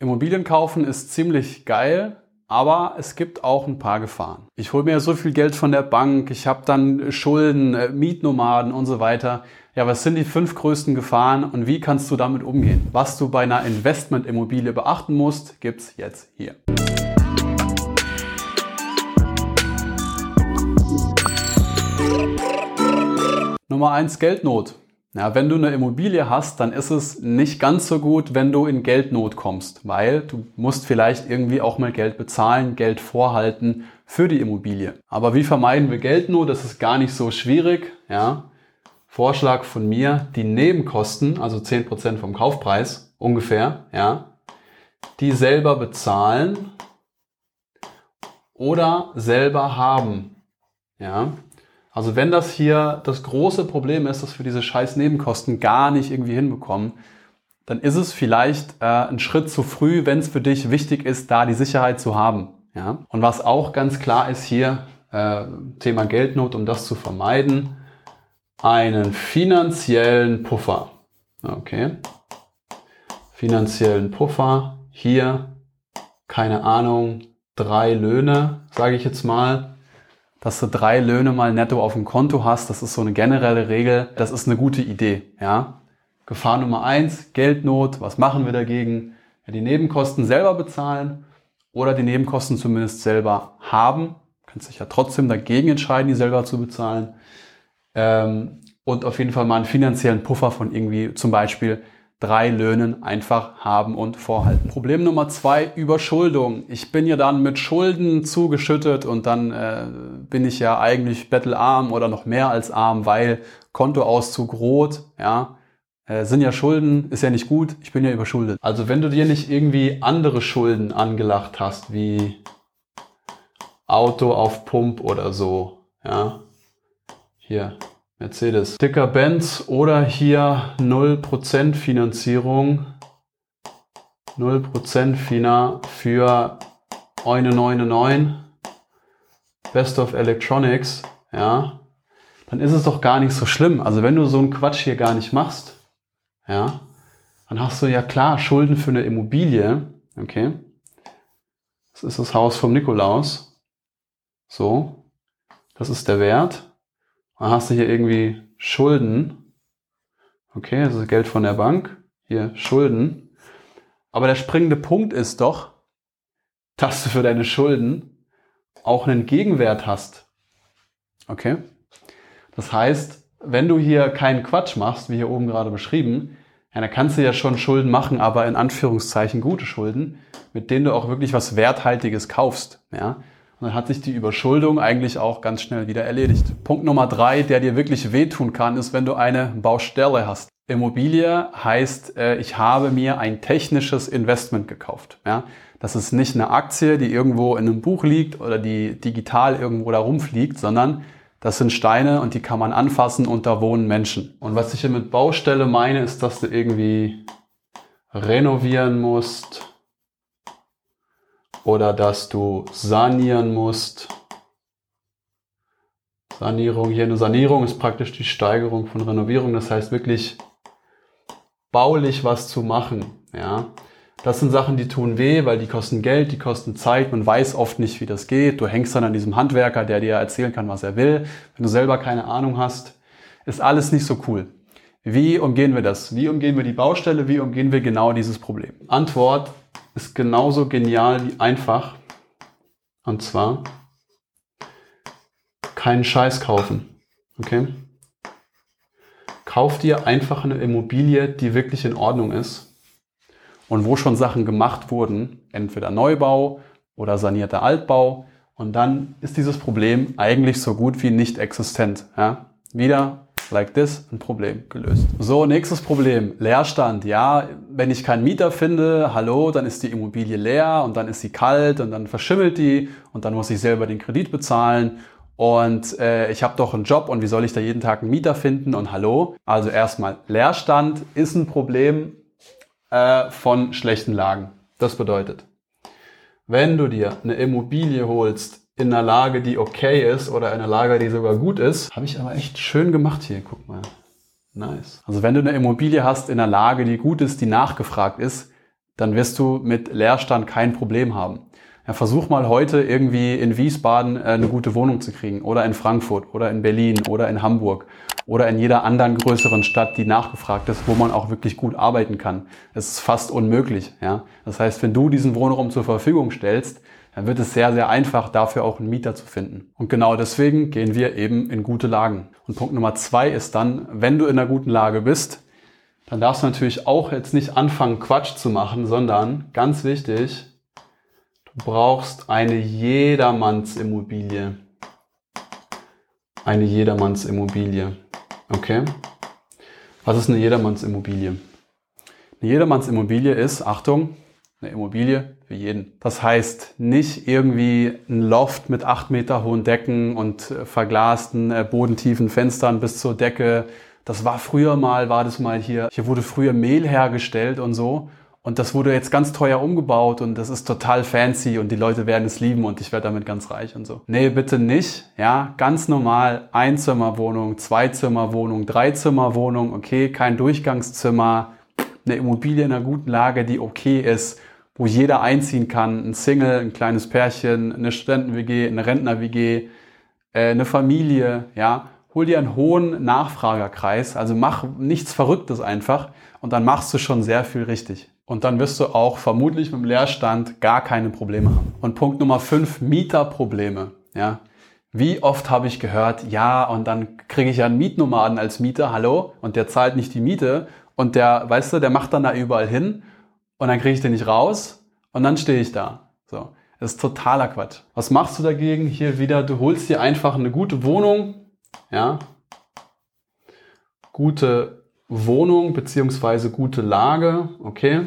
Immobilien kaufen ist ziemlich geil, aber es gibt auch ein paar Gefahren. Ich hole mir so viel Geld von der Bank, ich habe dann Schulden, äh, Mietnomaden und so weiter. Ja, was sind die fünf größten Gefahren und wie kannst du damit umgehen? Was du bei einer Investmentimmobilie beachten musst, gibt's jetzt hier. Nummer eins Geldnot. Ja, wenn du eine Immobilie hast, dann ist es nicht ganz so gut, wenn du in Geldnot kommst, weil du musst vielleicht irgendwie auch mal Geld bezahlen, Geld vorhalten für die Immobilie. Aber wie vermeiden wir Geldnot? Das ist gar nicht so schwierig. Ja. Vorschlag von mir, die Nebenkosten, also 10% vom Kaufpreis ungefähr, ja, die selber bezahlen oder selber haben. Ja, also wenn das hier das große Problem ist, dass wir diese scheiß Nebenkosten gar nicht irgendwie hinbekommen, dann ist es vielleicht äh, ein Schritt zu früh, wenn es für dich wichtig ist, da die Sicherheit zu haben. Ja? Und was auch ganz klar ist hier, äh, Thema Geldnot, um das zu vermeiden, einen finanziellen Puffer. Okay. Finanziellen Puffer. Hier, keine Ahnung, drei Löhne, sage ich jetzt mal dass du drei Löhne mal netto auf dem Konto hast. Das ist so eine generelle Regel. Das ist eine gute Idee. Ja? Gefahr Nummer eins, Geldnot. Was machen wir dagegen? Ja, die Nebenkosten selber bezahlen oder die Nebenkosten zumindest selber haben. Du kannst dich ja trotzdem dagegen entscheiden, die selber zu bezahlen. Ähm, und auf jeden Fall mal einen finanziellen Puffer von irgendwie zum Beispiel drei Löhnen einfach haben und vorhalten. Problem Nummer zwei, Überschuldung. Ich bin ja dann mit Schulden zugeschüttet und dann äh, bin ich ja eigentlich bettelarm oder noch mehr als arm, weil Kontoauszug rot, ja, äh, sind ja Schulden, ist ja nicht gut, ich bin ja überschuldet. Also wenn du dir nicht irgendwie andere Schulden angelacht hast, wie Auto auf Pump oder so, ja, hier, Mercedes. Dicker Benz oder hier 0% Finanzierung. 0% Fina für 1,99. Best of Electronics, ja. Dann ist es doch gar nicht so schlimm. Also wenn du so einen Quatsch hier gar nicht machst, ja, dann hast du ja klar Schulden für eine Immobilie, okay. Das ist das Haus vom Nikolaus. So. Das ist der Wert. Hast du hier irgendwie Schulden. Okay, das ist Geld von der Bank. Hier Schulden. Aber der springende Punkt ist doch, dass du für deine Schulden auch einen Gegenwert hast. Okay? Das heißt, wenn du hier keinen Quatsch machst, wie hier oben gerade beschrieben, ja, dann kannst du ja schon Schulden machen, aber in Anführungszeichen gute Schulden, mit denen du auch wirklich was Werthaltiges kaufst. Ja? Und dann hat sich die Überschuldung eigentlich auch ganz schnell wieder erledigt. Punkt Nummer drei, der dir wirklich wehtun kann, ist, wenn du eine Baustelle hast. Immobilie heißt, äh, ich habe mir ein technisches Investment gekauft. Das ist nicht eine Aktie, die irgendwo in einem Buch liegt oder die digital irgendwo da rumfliegt, sondern das sind Steine und die kann man anfassen und da wohnen Menschen. Und was ich hier mit Baustelle meine, ist, dass du irgendwie renovieren musst, oder dass du sanieren musst. Sanierung, hier eine Sanierung ist praktisch die Steigerung von Renovierung, das heißt wirklich baulich was zu machen, ja. Das sind Sachen, die tun weh, weil die kosten Geld, die kosten Zeit, man weiß oft nicht, wie das geht. Du hängst dann an diesem Handwerker, der dir erzählen kann, was er will. Wenn du selber keine Ahnung hast, ist alles nicht so cool. Wie umgehen wir das? Wie umgehen wir die Baustelle? Wie umgehen wir genau dieses Problem? Antwort, ist genauso genial wie einfach. Und zwar keinen Scheiß kaufen. Okay? Kauf dir einfach eine Immobilie, die wirklich in Ordnung ist und wo schon Sachen gemacht wurden, entweder Neubau oder sanierter Altbau. Und dann ist dieses Problem eigentlich so gut wie nicht existent. Ja? Wieder like this, ein Problem gelöst. So, nächstes Problem, Leerstand. Ja, wenn ich keinen Mieter finde, hallo, dann ist die Immobilie leer und dann ist sie kalt und dann verschimmelt die und dann muss ich selber den Kredit bezahlen und äh, ich habe doch einen Job und wie soll ich da jeden Tag einen Mieter finden und hallo. Also erstmal, Leerstand ist ein Problem äh, von schlechten Lagen. Das bedeutet, wenn du dir eine Immobilie holst in einer Lage, die okay ist oder in einer Lage, die sogar gut ist. Habe ich aber echt schön gemacht hier. Guck mal. Nice. Also wenn du eine Immobilie hast in einer Lage, die gut ist, die nachgefragt ist, dann wirst du mit Leerstand kein Problem haben. Ja, versuch mal heute irgendwie in Wiesbaden äh, eine gute Wohnung zu kriegen oder in Frankfurt oder in Berlin oder in Hamburg oder in jeder anderen größeren Stadt, die nachgefragt ist, wo man auch wirklich gut arbeiten kann. Es ist fast unmöglich. Ja? Das heißt, wenn du diesen Wohnraum zur Verfügung stellst, dann wird es sehr, sehr einfach, dafür auch einen Mieter zu finden. Und genau deswegen gehen wir eben in gute Lagen. Und Punkt Nummer zwei ist dann, wenn du in einer guten Lage bist, dann darfst du natürlich auch jetzt nicht anfangen, Quatsch zu machen, sondern ganz wichtig, du brauchst eine Jedermannsimmobilie. Eine Jedermannsimmobilie. Okay? Was ist eine Jedermannsimmobilie? Eine Jedermannsimmobilie ist, Achtung, eine Immobilie für jeden. Das heißt nicht irgendwie ein Loft mit acht Meter hohen Decken und äh, verglasten, äh, bodentiefen Fenstern bis zur Decke. Das war früher mal, war das mal hier. Hier wurde früher Mehl hergestellt und so. Und das wurde jetzt ganz teuer umgebaut und das ist total fancy und die Leute werden es lieben und ich werde damit ganz reich und so. Nee, bitte nicht. Ja, ganz normal. Einzimmerwohnung, Zweizimmerwohnung, Dreizimmerwohnung, okay, kein Durchgangszimmer, eine Immobilie in einer guten Lage, die okay ist wo jeder einziehen kann, ein Single, ein kleines Pärchen, eine Studenten-WG, eine Rentner-WG, äh, eine Familie, ja. Hol dir einen hohen Nachfragerkreis, also mach nichts Verrücktes einfach und dann machst du schon sehr viel richtig. Und dann wirst du auch vermutlich mit dem Leerstand gar keine Probleme haben. Und Punkt Nummer 5, Mieterprobleme, ja. Wie oft habe ich gehört, ja, und dann kriege ich ja einen Mietnomaden als Mieter, hallo, und der zahlt nicht die Miete und der, weißt du, der macht dann da überall hin und dann kriege ich den nicht raus und dann stehe ich da. So. Das ist totaler Quatsch. Was machst du dagegen? Hier wieder, du holst dir einfach eine gute Wohnung, ja, gute Wohnung beziehungsweise gute Lage, okay,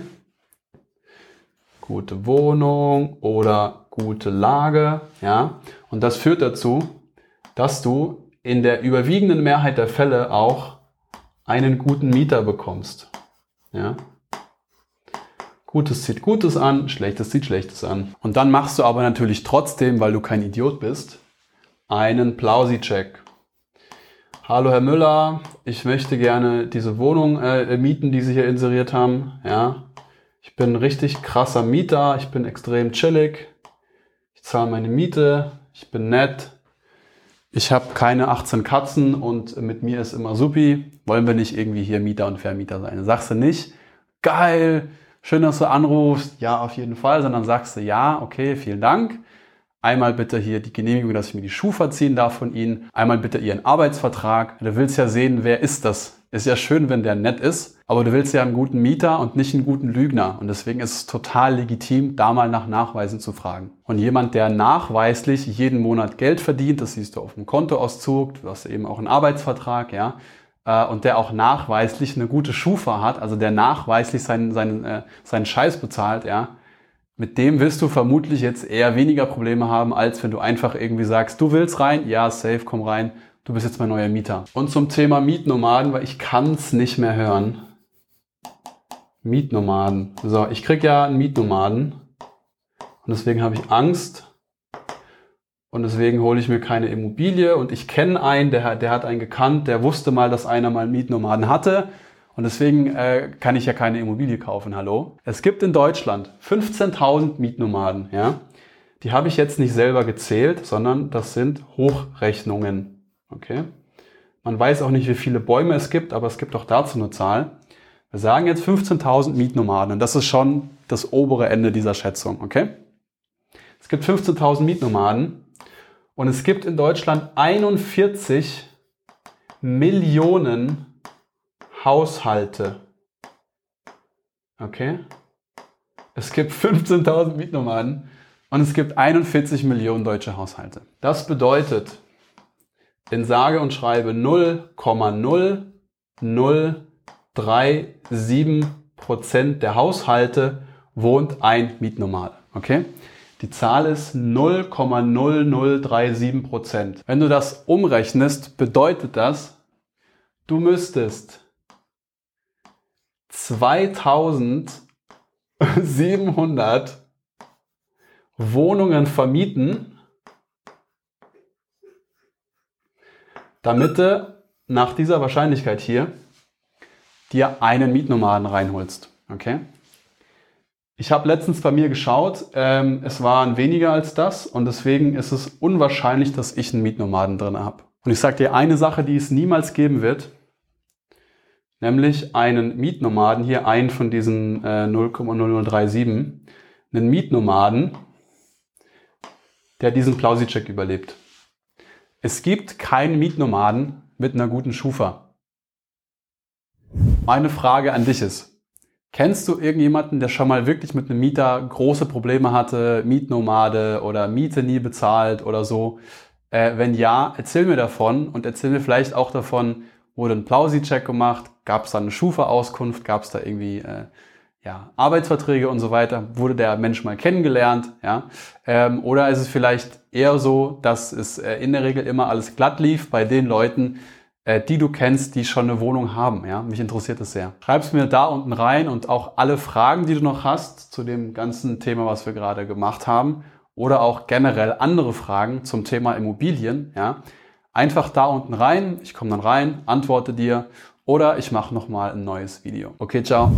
gute Wohnung oder gute Lage, ja, und das führt dazu, dass du in der überwiegenden Mehrheit der Fälle auch einen guten Mieter bekommst, ja. Gutes zieht Gutes an, Schlechtes zieht Schlechtes an. Und dann machst du aber natürlich trotzdem, weil du kein Idiot bist, einen Plausi-Check. Hallo Herr Müller, ich möchte gerne diese Wohnung äh, mieten, die Sie hier inseriert haben. Ja, ich bin richtig krasser Mieter, ich bin extrem chillig, ich zahle meine Miete, ich bin nett, ich habe keine 18 Katzen und mit mir ist immer supi. Wollen wir nicht irgendwie hier Mieter und Vermieter sein? sagst du nicht, geil, schön, dass du anrufst, ja, auf jeden Fall, sondern sagst du, ja, okay, vielen Dank. Einmal bitte hier die Genehmigung, dass ich mir die Schufa ziehen darf von Ihnen. Einmal bitte Ihren Arbeitsvertrag. Du willst ja sehen, wer ist das? Ist ja schön, wenn der nett ist, aber du willst ja einen guten Mieter und nicht einen guten Lügner. Und deswegen ist es total legitim, da mal nach Nachweisen zu fragen. Und jemand, der nachweislich jeden Monat Geld verdient, das siehst du auf dem Kontoauszug, du hast eben auch einen Arbeitsvertrag, ja, äh, und der auch nachweislich eine gute Schufa hat, also der nachweislich seinen, seinen, äh, seinen Scheiß bezahlt, ja, mit dem wirst du vermutlich jetzt eher weniger Probleme haben, als wenn du einfach irgendwie sagst, du willst rein, ja, safe, komm rein, du bist jetzt mein neuer Mieter. Und zum Thema Mietnomaden, weil ich kann es nicht mehr hören. Mietnomaden. So, ich krieg ja einen Mietnomaden und deswegen habe ich Angst, und deswegen hole ich mir keine Immobilie und ich kenne einen, der, der hat einen gekannt, der wusste mal, dass einer mal Mietnomaden hatte. Und deswegen äh, kann ich ja keine Immobilie kaufen. Hallo? Es gibt in Deutschland 15.000 Mietnomaden. Ja? Die habe ich jetzt nicht selber gezählt, sondern das sind Hochrechnungen. Okay? Man weiß auch nicht, wie viele Bäume es gibt, aber es gibt auch dazu eine Zahl. Wir sagen jetzt 15.000 Mietnomaden und das ist schon das obere Ende dieser Schätzung. Okay? Es gibt 15.000 Mietnomaden und es gibt in Deutschland 41 Millionen Haushalte. Okay? Es gibt 15.000 Mietnomaden und es gibt 41 Millionen deutsche Haushalte. Das bedeutet, in sage und schreibe 0,0037 Prozent der Haushalte wohnt ein Mietnomade. Okay? Die Zahl ist 0,0037 Prozent. Wenn du das umrechnest, bedeutet das, du müsstest 2700 Wohnungen vermieten, damit du nach dieser Wahrscheinlichkeit hier dir einen Mietnomaden reinholst. Okay? Ich habe letztens bei mir geschaut, ähm, es waren weniger als das und deswegen ist es unwahrscheinlich, dass ich einen Mietnomaden drin habe. Und ich sage dir eine Sache, die es niemals geben wird, nämlich einen Mietnomaden, hier einen von diesen äh, 0,0037, einen Mietnomaden, der diesen Plausi-Check überlebt. Es gibt keinen Mietnomaden mit einer guten Schufa. Meine Frage an dich ist, Kennst du irgendjemanden, der schon mal wirklich mit einem Mieter große Probleme hatte, Mietnomade oder Miete nie bezahlt oder so? Äh, wenn ja, erzähl mir davon und erzähl mir vielleicht auch davon, wurde ein Plausi-Check gemacht, gab es da eine Schufa-Auskunft, gab es da irgendwie äh, ja, Arbeitsverträge und so weiter, wurde der Mensch mal kennengelernt, ja? Ähm, oder ist es vielleicht eher so, dass es äh, in der Regel immer alles glatt lief bei den Leuten, äh, die du kennst, die schon eine Wohnung haben. Ja? Mich interessiert das sehr. Schreib's mir da unten rein und auch alle Fragen, die du noch hast zu dem ganzen Thema, was wir gerade gemacht haben oder auch generell andere Fragen zum Thema Immobilien. Ja? Einfach da unten rein. Ich komme dann rein, antworte dir oder ich mache nochmal ein neues Video. Okay, ciao.